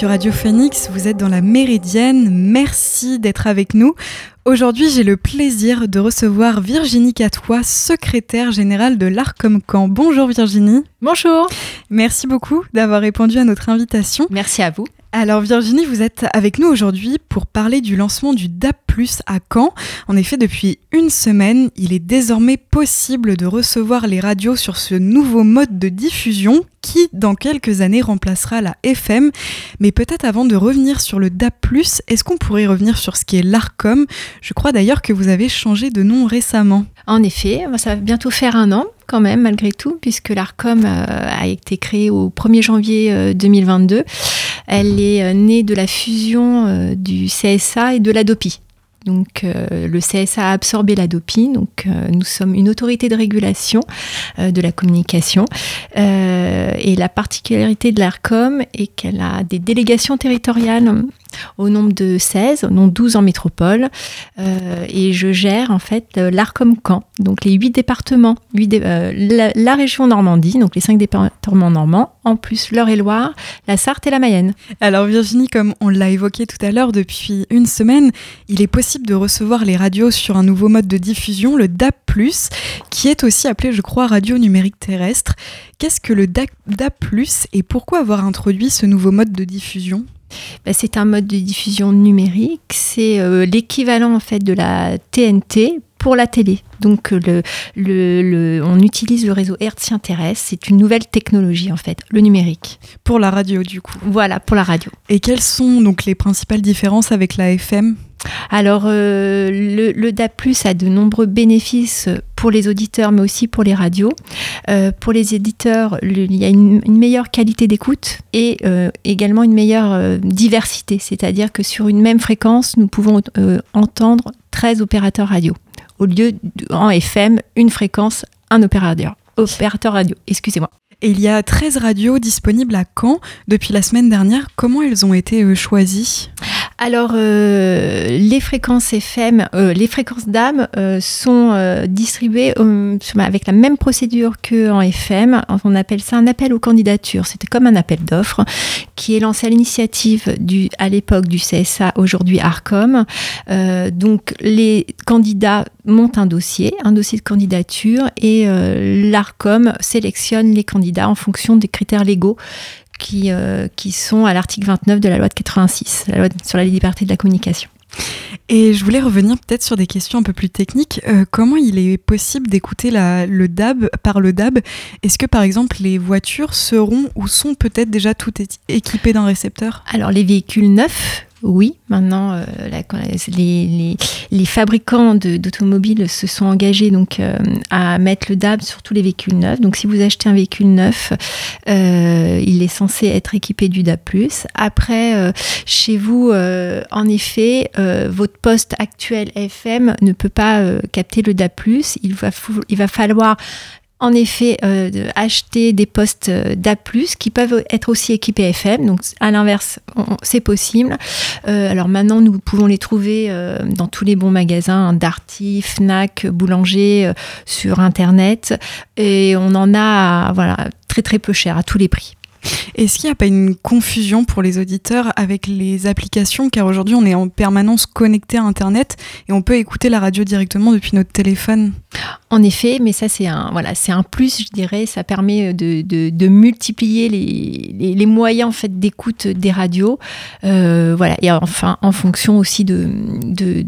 sur Radio Phoenix, vous êtes dans la Méridienne, merci d'être avec nous. Aujourd'hui, j'ai le plaisir de recevoir Virginie Catois, secrétaire générale de l'ARCOM Camp. Bonjour Virginie. Bonjour. Merci beaucoup d'avoir répondu à notre invitation. Merci à vous. Alors Virginie, vous êtes avec nous aujourd'hui pour parler du lancement du DAP+ à Caen. En effet, depuis une semaine, il est désormais possible de recevoir les radios sur ce nouveau mode de diffusion qui, dans quelques années, remplacera la FM. Mais peut-être avant de revenir sur le DAP+, est-ce qu'on pourrait revenir sur ce qui est l'ARCOM Je crois d'ailleurs que vous avez changé de nom récemment. En effet, ça va bientôt faire un an quand même, malgré tout, puisque l'ARCOM euh, a été créé au 1er janvier 2022. Euh, Elle est euh, née de la fusion du CSA et de l'ADOPI. Donc le CSA a absorbé l'ADOPI, donc nous sommes une autorité de régulation de la communication. et la particularité de l'ARCOM est qu'elle a des délégations territoriales au nombre de 16, non 12 en métropole. Euh, et je gère en fait euh, l'ARCOM Caen, donc les 8 départements, 8 euh, la, région Normandie, donc les 5 départements normands, en plus l'Eure-et-Loire, la Sarthe et la Mayenne. Alors Virginie, comme on l'a évoqué tout à l'heure, depuis une semaine, il est possible de recevoir les radios sur un nouveau mode de diffusion, le DAP+, qui est aussi appelé, je crois, radio numérique terrestre. Qu'est-ce que le DAP+, et pourquoi avoir introduit ce nouveau mode de diffusion? Bah, c'est un mode de diffusion numérique, c'est euh, l'équivalent en fait de la TNT pour la télé. Donc le, le, on utilise le réseau hertzien terrestre, c'est une nouvelle technologie en fait, le numérique. Pour la radio du coup. Voilà, pour la radio. Et quelles sont donc les principales différences avec la FM alors, euh, le, le, DAP+, a de nombreux bénéfices pour les auditeurs, mais aussi pour les radios. Euh, pour les éditeurs, il y a une, meilleure qualité d'écoute et euh, également une meilleure diversité. C'est-à-dire que sur une même fréquence, nous pouvons entendre 13 opérateurs radio. Au lieu en FM, une fréquence, un opérateur. Opérateur radio, excusez-moi. Et il y a 13 radios disponibles à Caen depuis la semaine dernière. Comment elles ont été choisies? Alors, euh, les fréquences FM, euh, les fréquences d'âme euh, sont distribuées avec la même procédure qu'en FM. On appelle ça un appel aux candidatures. C'était comme un appel d'offres qui est lancé à l'initiative à l'époque du CSA, aujourd'hui Arcom. donc, les candidats montent un dossier, un dossier de candidature, et l'Arcom sélectionne les candidats en fonction des critères légaux qui, euh, qui sont à l'article 29 de la loi de 86, la loi sur la liberté de la communication. Et je voulais revenir peut-être sur des questions un peu plus techniques. Euh, comment il est possible d'écouter le DAB par le DAB? Est-ce que par exemple les voitures seront ou sont peut-être déjà toutes équipées d'un récepteur? Alors les véhicules neufs, oui, maintenant, euh, les, fabricants d'automobiles se sont engagés donc euh, à mettre le DAB sur tous les véhicules neufs. Donc, si vous achetez un véhicule neuf, euh, il est censé être équipé du DAB+. Après, chez vous, en effet, votre poste actuel FM ne peut pas capter le DAB+. Il va, il va falloir en effet euh, acheter des postes euh, DA+, qui peuvent être aussi équipés FM. Donc à l'inverse, c'est possible. Euh, alors maintenant, nous pouvons les trouver dans tous les bons magasins, hein, Fnac, Boulanger, sur Internet. Et on en a voilà, très très peu cher, à tous les prix. Est-ce qu'il n'y a pas une confusion pour les auditeurs avec les applications? Car aujourd'hui, on est en permanence connecté à Internet et on peut écouter la radio directement depuis notre téléphone. En effet, mais ça c'est un voilà, un plus, je dirais. Ça permet de, de, multiplier les, les, moyens en fait d'écoute des radios. Euh, voilà, et enfin en fonction aussi de, de,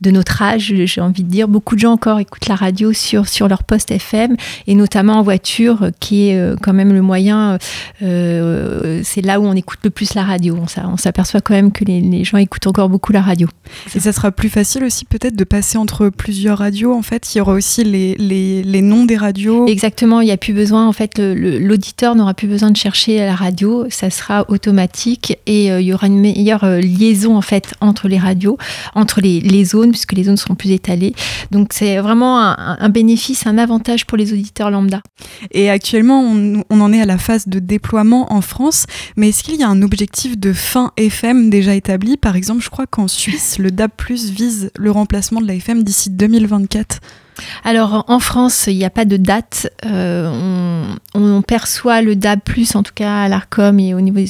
de, notre âge, j'ai envie de dire, beaucoup de gens encore écoutent la radio sur sur leur poste FM et notamment en voiture, qui est euh, quand même le moyen. Euh, c'est là où on écoute le plus la radio. On s'aperçoit quand même que les, les gens écoutent encore beaucoup la radio. Et ça sera plus facile aussi peut-être de passer entre plusieurs radios en fait il y aura aussi les, les, noms des radios. Exactement, il n'y a plus besoin, en fait, l'auditeur n'aura plus besoin de chercher la radio, ça sera automatique et euh, il y aura une meilleure euh, liaison, en fait, entre les radios, entre les, les zones, puisque les zones seront plus étalées. Donc, c'est vraiment un, bénéfice, un avantage pour les auditeurs lambda. Et actuellement, on, on, en est à la phase de déploiement en France, mais est-ce qu'il y a un objectif de fin FM déjà établi? Par exemple, je crois qu'en Suisse, le DAB+, vise le remplacement de la FM d'ici 2024. Alors en France, il n'y a pas de date. Euh, on, perçoit le DAB+, en tout cas à l'ARCOM et au niveau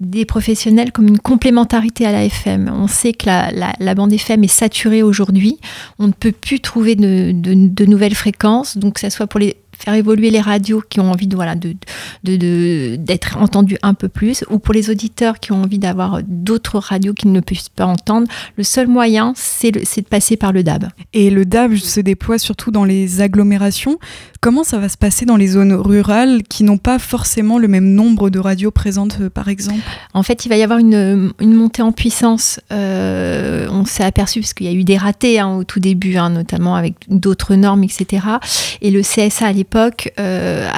des, professionnels, comme une complémentarité à la FM. On sait que la, bande FM est saturée aujourd'hui. On ne peut plus trouver de, de nouvelles fréquences, donc que ce soit pour les faire évoluer les radios qui ont envie de voilà de, d'être entendues un peu plus ou pour les auditeurs qui ont envie d'avoir d'autres radios qu'ils ne puissent pas entendre le seul moyen c'est, de passer par le DAB. Et le DAB se déploie surtout dans les agglomérations. Comment ça va se passer dans les zones rurales qui n'ont pas forcément le même nombre de radios présentes euh, par exemple? En fait il va y avoir une, montée en puissance euh, on s'est aperçu parce qu'il y a eu des ratés hein, au tout début hein, notamment avec d'autres normes etc et le CSA à l'époque euh,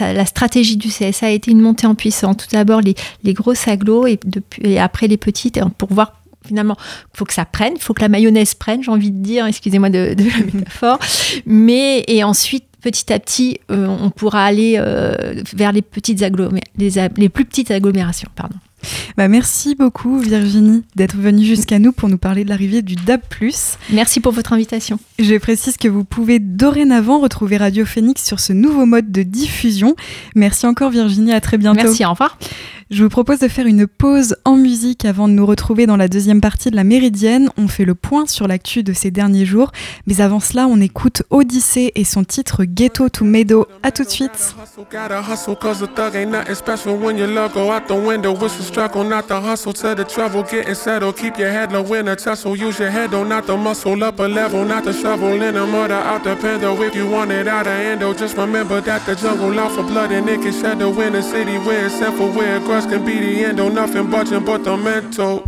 la stratégie du CSA a été une montée en puissance. Tout d'abord les, grosses agglos et, après les petites pour voir finalement, il faut que ça prenne, il faut que la mayonnaise prenne, j'ai envie de dire, excusez-moi de, la métaphore. Mais, et ensuite, petit à petit, euh, on pourra aller euh, vers les, petites les, les, plus petites agglomérations. Pardon. Bah, merci beaucoup Virginie d'être venue jusqu'à nous pour nous parler de l'arrivée du DAB+. Merci pour votre invitation. Je précise que vous pouvez dorénavant retrouver Radio Phoenix sur ce nouveau mode de diffusion. Merci encore Virginie, à très bientôt. Merci, au revoir. Je vous propose de faire une pause en musique avant de nous retrouver dans la deuxième partie de la Méridienne. On fait le point sur l'actu de ces derniers jours, mais avant cela, on écoute Odyssée et son titre Ghetto to Meadow. À tout de suite. remember that the jungle blood and city where grass can be the end. Oh, nothing budging but the mental.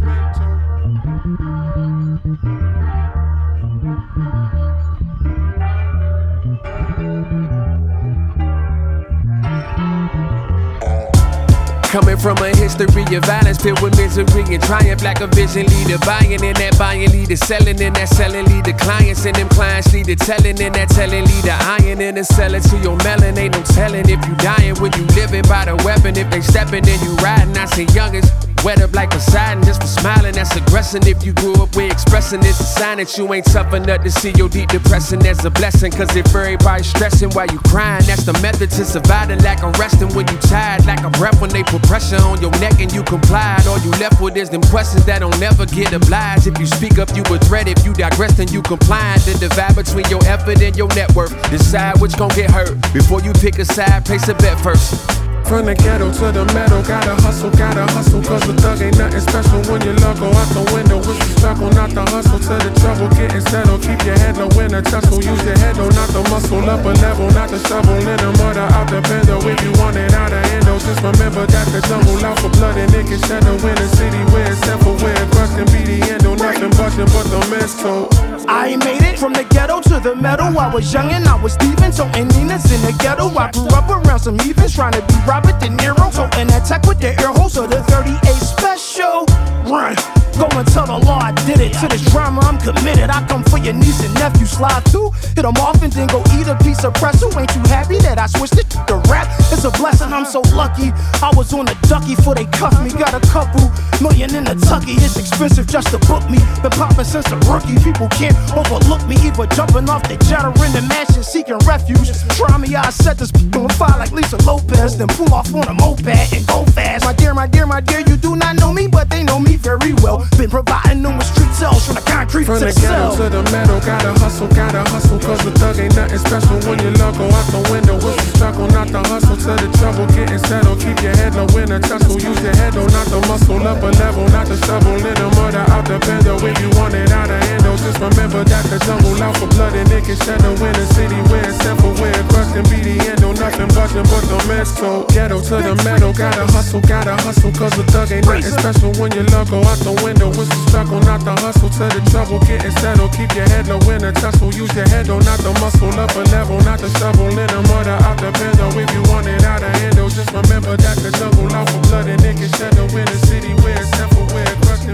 Coming from a history of violence filled with misery and triumph, like a vision leader. Buying in that buying leader, selling in that selling leader. Clients and them clients leader, telling in that telling leader. Iron in the selling to your melon. Ain't no telling if you dying when you living by the weapon. If they stepping, then you riding. I say youngest. Wet up like Poseidon just for smiling, that's aggressing. If you grew up with expressing, it's a sign that you ain't tough enough to see your deep depression as a blessing. Cause if everybody's stressing while you crying, that's the method to surviving. Like a resting when you tired, like a breath when they put pressure on your neck and you complied. All you left with is them questions that don't never get obliged. If you speak up, you a threat. If you digress, then you compliant. The divide between your effort and your net worth. Decide which gon' get hurt. Before you pick a side, place a bet first. From the ghetto to the metal, gotta hustle, gotta hustle, cause the thug ain't nothing special when you love go out the window. With the struggle, not the hustle to the trouble, getting settled. Keep your head low in a tussle, use your head though, not the muscle. Up a level, not the shovel in the murder out the bendo. If you want it out of endo, just remember that the jungle out for blood and it can shadow in a city where it's simple, where crush can be the endo. Nothing busting but the mental. I made it from the ghetto to the metal. I was young and I was Steven, so in Nina's in the ghetto. I grew up around some heathens trying to be Robert De Niro. So an attack with the air hole, so the 38 special. Run. Go and tell the law I did it. To this drama, I'm committed. I come for your niece and nephew, slide through. Hit them off and then go eat a piece of pretzel. Ain't you happy that I switched it to rap? It's a blessing, I'm so lucky. I was on a ducky before they cuffed me. Got a couple million in the tucky. It's expensive just to book me. Been popping since a rookie. People can't overlook me. Either jumping off the jet in the mansion seeking refuge. Try me, I set this on fire like Lisa Lopez. Then pull off on a moped and go fast. My dear, my dear, my dear, you do not know me, but they know me very well. Been providing them with street cells from the concrete from to the, the ghetto to the metal. Gotta hustle, gotta hustle, cause the thug ain't nothing special when you go out the window. What's the struggle? Not the hustle to the trouble, getting settled. Keep your head low in a tussle. Use your head though, not the muscle. Up a level, not the shovel. In the murder out the bendo. If you want it out of handle, just remember that the jungle out for blood and it can shadow in a city where it's simple, where it crush can be the endo. Nothing busting but the mess. So ghetto to the metal, gotta hustle, gotta hustle, cause the thug ain't nothing special when you love go out the window. What's the struggle, not the hustle to the trouble, getting settled. Keep your head low in a tussle. Use your head though, not the muscle. Up a level, not the shovel. In the murder out the bendo. If you want it out of endo, just remember that the jungle out for blood and can shadow in a city where it's simple, where it crush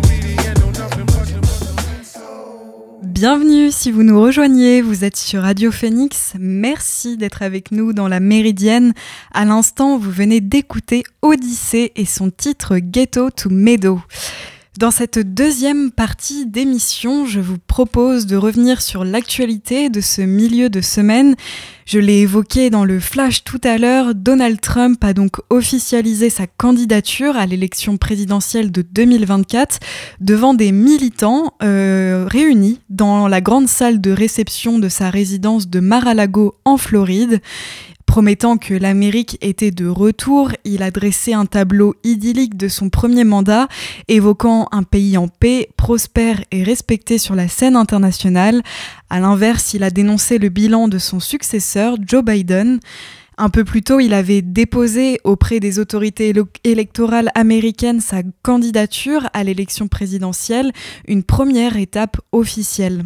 Bienvenue si vous nous rejoignez, vous êtes sur Radio Phoenix. Merci d'être avec nous dans la Méridienne. À l'instant, vous venez d'écouter Odyssée et son titre Ghetto to Meadow. Dans cette deuxième partie d'émission, je vous propose de revenir sur l'actualité de ce milieu de semaine. Je l'ai évoqué dans le flash tout à l'heure, Donald Trump a donc officialisé sa candidature à l'élection présidentielle de 2024 devant des militants euh, réunis dans la grande salle de réception de sa résidence de Mar-a-Lago en Floride. Promettant que l'Amérique était de retour, il a dressé un tableau idyllique de son premier mandat, évoquant un pays en paix, prospère et respecté sur la scène internationale. À l'inverse, il a dénoncé le bilan de son successeur, Joe Biden. Un peu plus tôt, il avait déposé auprès des autorités électorales américaines sa candidature à l'élection présidentielle, une première étape officielle.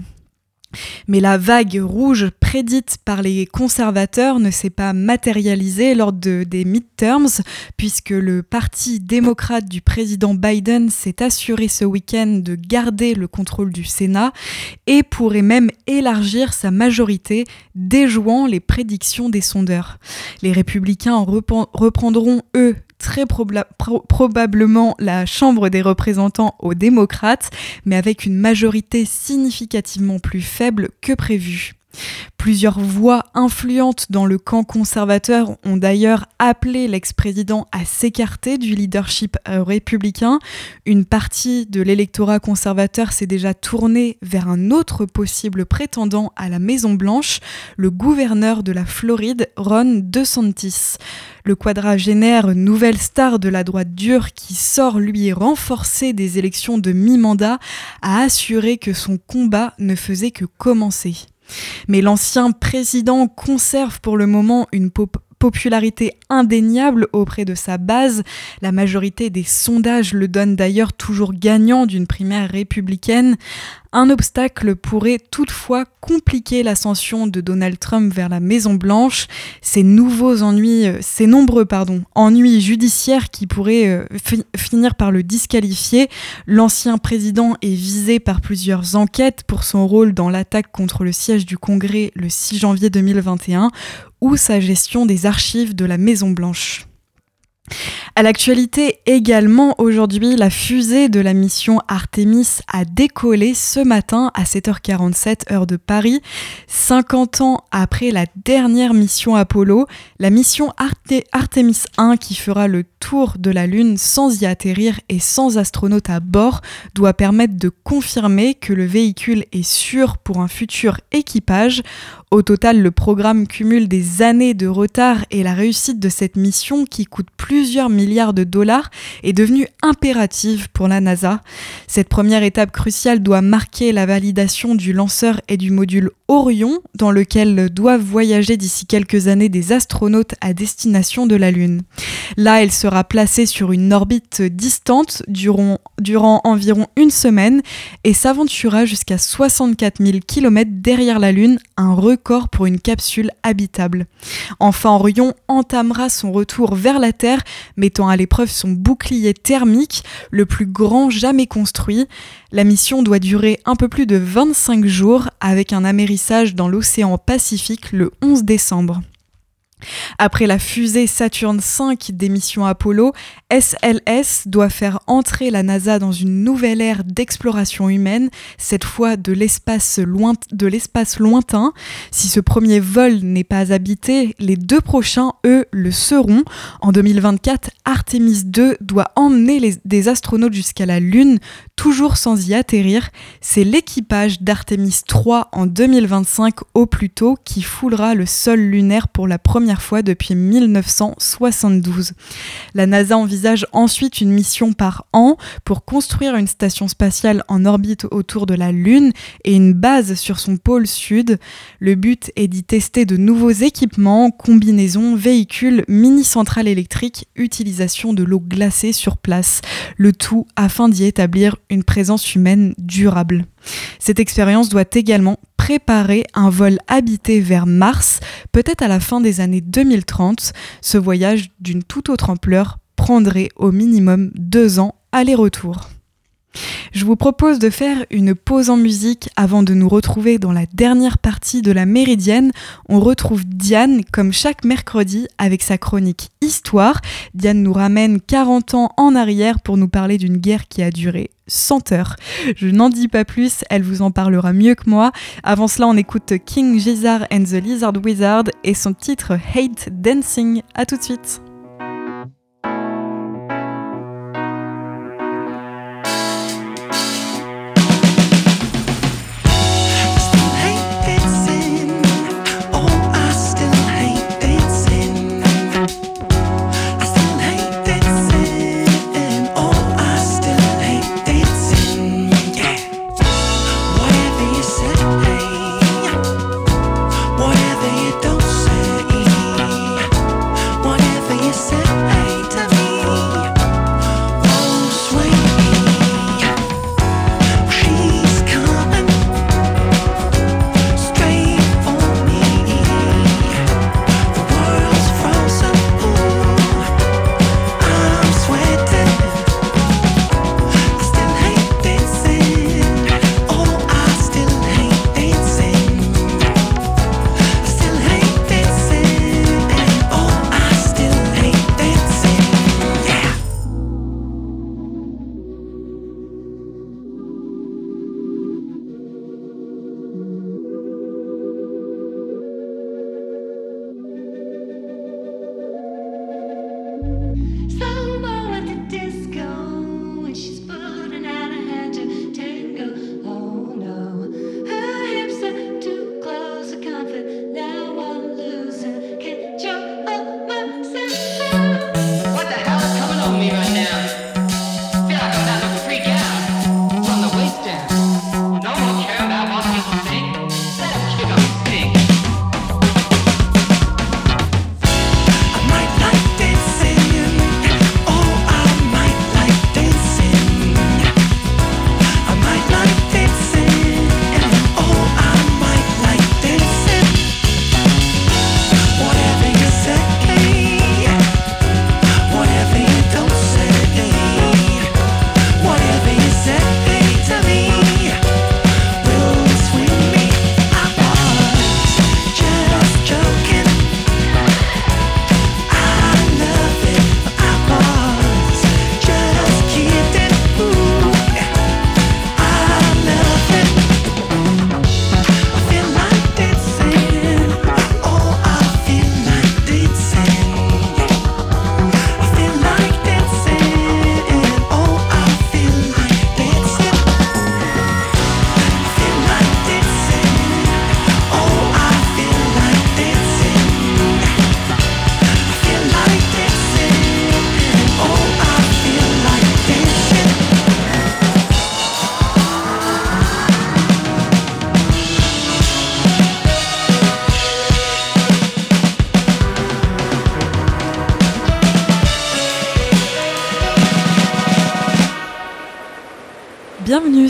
Mais la vague rouge prédite par les conservateurs ne s'est pas matérialisée lors de, des midterms, puisque le parti démocrate du président Biden s'est assuré ce week-end de garder le contrôle du Sénat et pourrait même élargir sa majorité, déjouant les prédictions des sondeurs. Les républicains reprendront, eux, très probablement la Chambre des représentants aux démocrates, mais avec une majorité significativement plus faible que prévu. Plusieurs voix influentes dans le camp conservateur ont d'ailleurs appelé l'ex-président à s'écarter du leadership euh, républicain. Une partie de l'électorat conservateur s'est déjà tournée vers un autre possible prétendant à la Maison-Blanche, le gouverneur de la Floride, Ron DeSantis. Le quadragénaire nouvelle star de la droite dure qui sort lui renforcé des élections de mi-mandat a assuré que son combat ne faisait que commencer. Mais l'ancien président conserve pour le moment une popularité indéniable auprès de sa base. La majorité des sondages le donnent d'ailleurs toujours gagnant d'une primaire républicaine. Un obstacle pourrait toutefois compliquer l'ascension de Donald Trump vers la Maison Blanche. Ces nouveaux ennuis, euh, ces nombreux pardon, ennuis judiciaires qui pourraient euh, finir par le disqualifier. L'ancien président est visé par plusieurs enquêtes pour son rôle dans l'attaque contre le siège du Congrès le 6 janvier 2021 ou sa gestion des archives de la Maison Blanche. À l'actualité également, aujourd'hui, la fusée de la mission Artemis a décollé ce matin à 7h47 heure de Paris. 50 ans après la dernière mission Apollo, la mission Artemis 1 qui fera le tour de la Lune sans y atterrir et sans astronaute à bord doit permettre de confirmer que le véhicule est sûr pour un futur équipage. Au total, le programme cumule des années de retard et la réussite de cette mission qui coûte plusieurs milliards de dollars est devenue impérative pour la NASA. Cette première étape cruciale doit marquer la validation du lanceur et du module Orion, dans lequel doivent voyager d'ici quelques années des astronautes à destination de la Lune. Là, elle sera placée sur une orbite distante durant, environ une semaine et s'aventurera jusqu'à 64 000 km derrière la Lune, un record pour une capsule habitable. Enfin, Orion entamera son retour vers la Terre, mettant à l'épreuve son bouclier thermique, le plus grand jamais construit. La mission doit durer un peu plus de 25 jours avec un amérissage dans l'océan Pacifique le 11 décembre. Après la fusée Saturn V des missions Apollo, SLS doit faire entrer la NASA dans une nouvelle ère d'exploration humaine, cette fois de l'espace lointain. Si ce premier vol n'est pas habité, les deux prochains, eux, le seront. En 2024, Artemis II doit emmener des astronautes jusqu'à la Lune, toujours sans y atterrir. C'est l'équipage d'Artemis III en 2025 au plus tôt qui foulera le sol lunaire pour la première fois depuis 1972. La NASA envisage ensuite une mission par an pour construire une station spatiale en orbite autour de la Lune et une base sur son pôle sud. Le but est d'y tester de nouveaux équipements, combinaisons, véhicules, mini-centrales électriques, utilisation de l'eau glacée sur place. Le tout afin d'y établir une présence humaine durable. Cette expérience doit également préparer un vol habité vers Mars, peut-être à la fin des années 2030. Ce voyage d'une toute autre ampleur prendrait au minimum deux ans aller-retour. Je vous propose de faire une pause en musique avant de nous retrouver dans la dernière partie de la Méridienne. On retrouve Diane comme chaque mercredi avec sa chronique Histoire. Diane nous ramène 40 ans en arrière pour nous parler d'une guerre qui a duré 100 heures. Je n'en dis pas plus, elle vous en parlera mieux que moi. Avant cela, on écoute King Gizzard and the Lizard Wizard et son titre Hate Dancing. A tout de suite.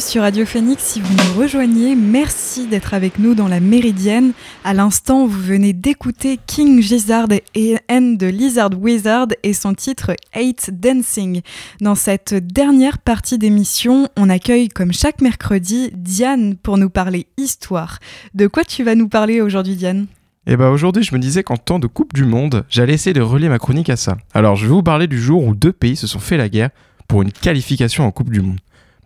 Sur Radio Phoenix. Si vous nous rejoignez, merci d'être avec nous dans la Méridienne. À l'instant, vous venez d'écouter King Gizzard et N de Lizard Wizard et son titre Hate Dancing. Dans cette dernière partie d'émission, on accueille comme chaque mercredi Diane pour nous parler histoire. De quoi tu vas nous parler aujourd'hui, Diane? Et eh bah aujourd'hui, je me disais qu'en temps de Coupe du Monde, j'allais essayer de relier ma chronique à ça. Alors, je vais vous parler du jour où deux pays se sont fait la guerre pour une qualification en Coupe du Monde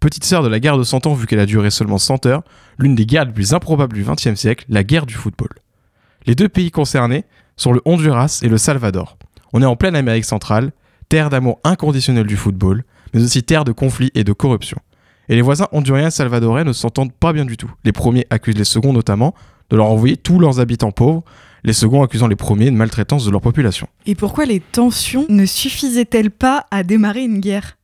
petite sœur de la guerre de 100 ans vu qu'elle a duré seulement 100 heures, l'une des guerres les plus improbables du XXe siècle, la guerre du football. Les deux pays concernés sont le Honduras et le Salvador. On est en pleine Amérique centrale, terre d'amour inconditionnel du football, mais aussi terre de conflits et de corruption. Et les voisins honduriens et salvadoriens ne s'entendent pas bien du tout. Les premiers accusent les seconds notamment de leur envoyer tous leurs habitants pauvres, les seconds accusant les premiers de maltraitance de leur population. Et pourquoi les tensions ne suffisaient-elles pas à démarrer une guerre?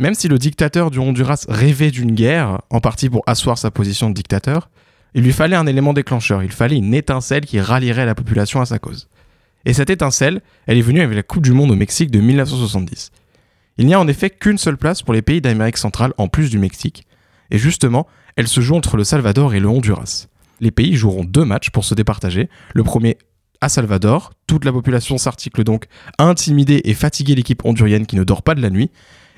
Même si le dictateur du Honduras rêvait d'une guerre, en partie pour asseoir sa position de dictateur, il lui fallait un élément déclencheur, il fallait une étincelle qui rallierait la population à sa cause. Et cette étincelle, elle est venue avec la Coupe du Monde au Mexique de 1970. Il n'y a en effet qu'une seule place pour les pays d'Amérique centrale en plus du Mexique, et justement, elle se joue entre le Salvador et le Honduras. Les pays joueront deux matchs pour se départager. Le premier à Salvador, toute la population s'article donc à intimider et fatiguer l'équipe hondurienne qui ne dort pas de la nuit,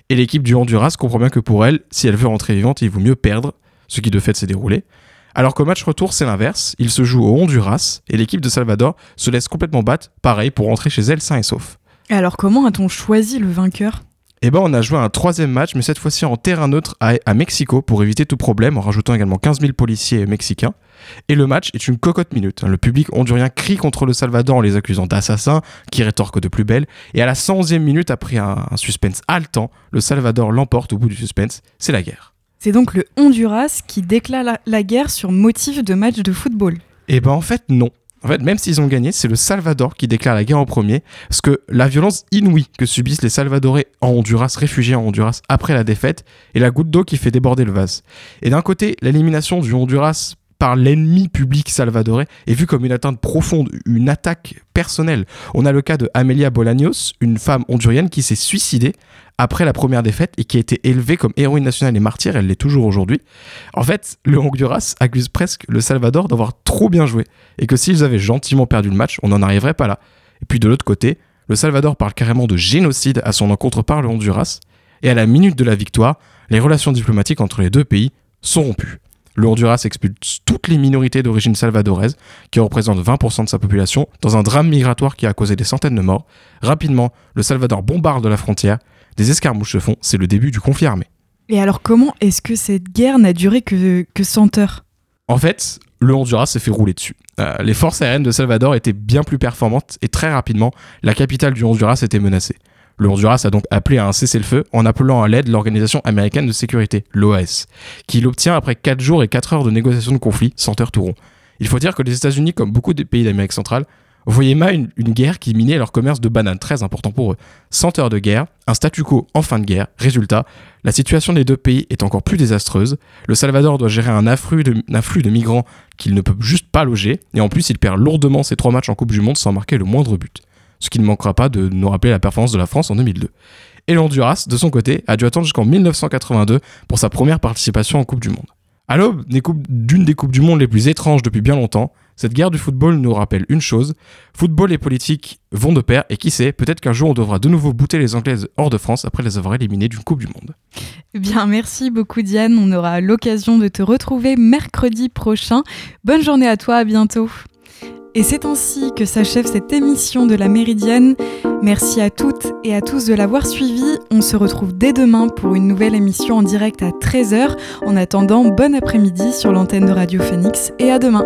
Et l'équipe du Honduras comprend bien que pour elle, si elle veut rentrer vivante, il vaut mieux perdre, ce qui de fait s'est déroulé. Alors qu'au match retour, c'est l'inverse. Il se joue au Honduras et l'équipe de Salvador se laisse complètement battre, pareil, pour rentrer chez elle sain et sauf. Alors comment a-t-on choisi le vainqueur? Eh ben, on a joué un troisième match, mais cette fois-ci en terrain neutre à, à Mexico pour éviter tout problème, en rajoutant également 15 000 policiers mexicains. Et le match est une cocotte minute. Le public hondurien crie contre le Salvador en les accusant d'assassins, qui rétorquent de plus belle. Et à la 111e minute, après un, un suspense haletant, le Salvador l'emporte au bout du suspense. C'est la guerre. C'est donc le Honduras qui déclare la, la guerre sur motif de match de football. Eh ben en fait non. En fait, même s'ils ont gagné, c'est le Salvador qui déclare la guerre en premier, parce que la violence inouïe que subissent les Salvadorais en Honduras, réfugiés en Honduras après la défaite, est la goutte d'eau qui fait déborder le vase. Et d'un côté, l'élimination du Honduras par l'ennemi public salvadorais est vue comme une atteinte profonde, une attaque personnelle. On a le cas de Amelia Bolaños, une femme hondurienne qui s'est suicidée après la première défaite et qui a été élevée comme héroïne nationale et martyre, elle l'est toujours aujourd'hui. En fait, le Honduras accuse presque le Salvador d'avoir trop bien joué et que s'ils avaient gentiment perdu le match, on n'en arriverait pas là. Et puis de l'autre côté, le Salvador parle carrément de génocide à son encontre par le Honduras et à la minute de la victoire, les relations diplomatiques entre les deux pays sont rompues. Le Honduras expulse toutes les minorités d'origine salvadoraise, qui représentent 20% de sa population, dans un drame migratoire qui a causé des centaines de morts. Rapidement, le Salvador bombarde la frontière, des escarmouches se font, c'est le début du conflit armé. Et alors comment est-ce que cette guerre n'a duré que, que 100 heures? En fait, le Honduras s'est fait rouler dessus. Euh, les forces aériennes de Salvador étaient bien plus performantes et très rapidement, la capitale du Honduras était menacée. Le Honduras a donc appelé à un cessez-le-feu en appelant à l'aide l'Organisation américaine de sécurité, l'OAS, qui l'obtient après 4 jours et 4 heures de négociations de conflit, sans heures tout rond. Il faut dire que les États-Unis, comme beaucoup des pays d'Amérique centrale, voyaient mal une, une, guerre qui minait leur commerce de bananes, très important pour eux. 100 heures de guerre, un statu quo en fin de guerre. Résultat, la situation des deux pays est encore plus désastreuse. Le Salvador doit gérer un afflux de, un afflux de migrants qu'il ne peut juste pas loger, et en plus il perd lourdement ses trois matchs en Coupe du Monde sans marquer le moindre but ce qui ne manquera pas de nous rappeler la performance de la France en 2002. Et l'Honduras, de son côté, a dû attendre jusqu'en 1982 pour sa première participation en Coupe du Monde. À l'aube d'une des Coupes du Monde les plus étranges depuis bien longtemps, cette guerre du football nous rappelle une chose, football et politique vont de pair et qui sait, peut-être qu'un jour on devra de nouveau bouter les Anglaises hors de France après les avoir éliminées d'une Coupe du Monde. Eh bien, merci beaucoup Diane, on aura l'occasion de te retrouver mercredi prochain. Bonne journée à toi, à bientôt. Et c'est ainsi que s'achève cette émission de la Méridienne. Merci à toutes et à tous de l'avoir suivi. On se retrouve dès demain pour une nouvelle émission en direct à 13h. En attendant, bon après-midi sur l'antenne de Radio Phoenix et à demain.